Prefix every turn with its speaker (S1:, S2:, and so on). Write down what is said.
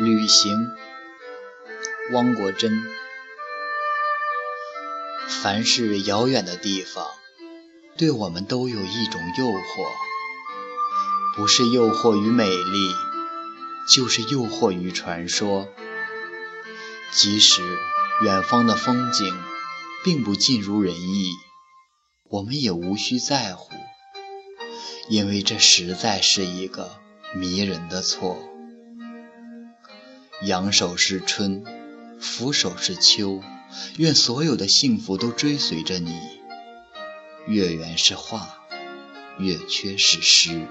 S1: 旅行，汪国真。凡是遥远的地方，对我们都有一种诱惑，不是诱惑于美丽，就是诱惑于传说。即使远方的风景并不尽如人意，我们也无需在乎，因为这实在是一个迷人的错。仰首是春，俯首是秋。愿所有的幸福都追随着你。月圆是画，月缺是诗。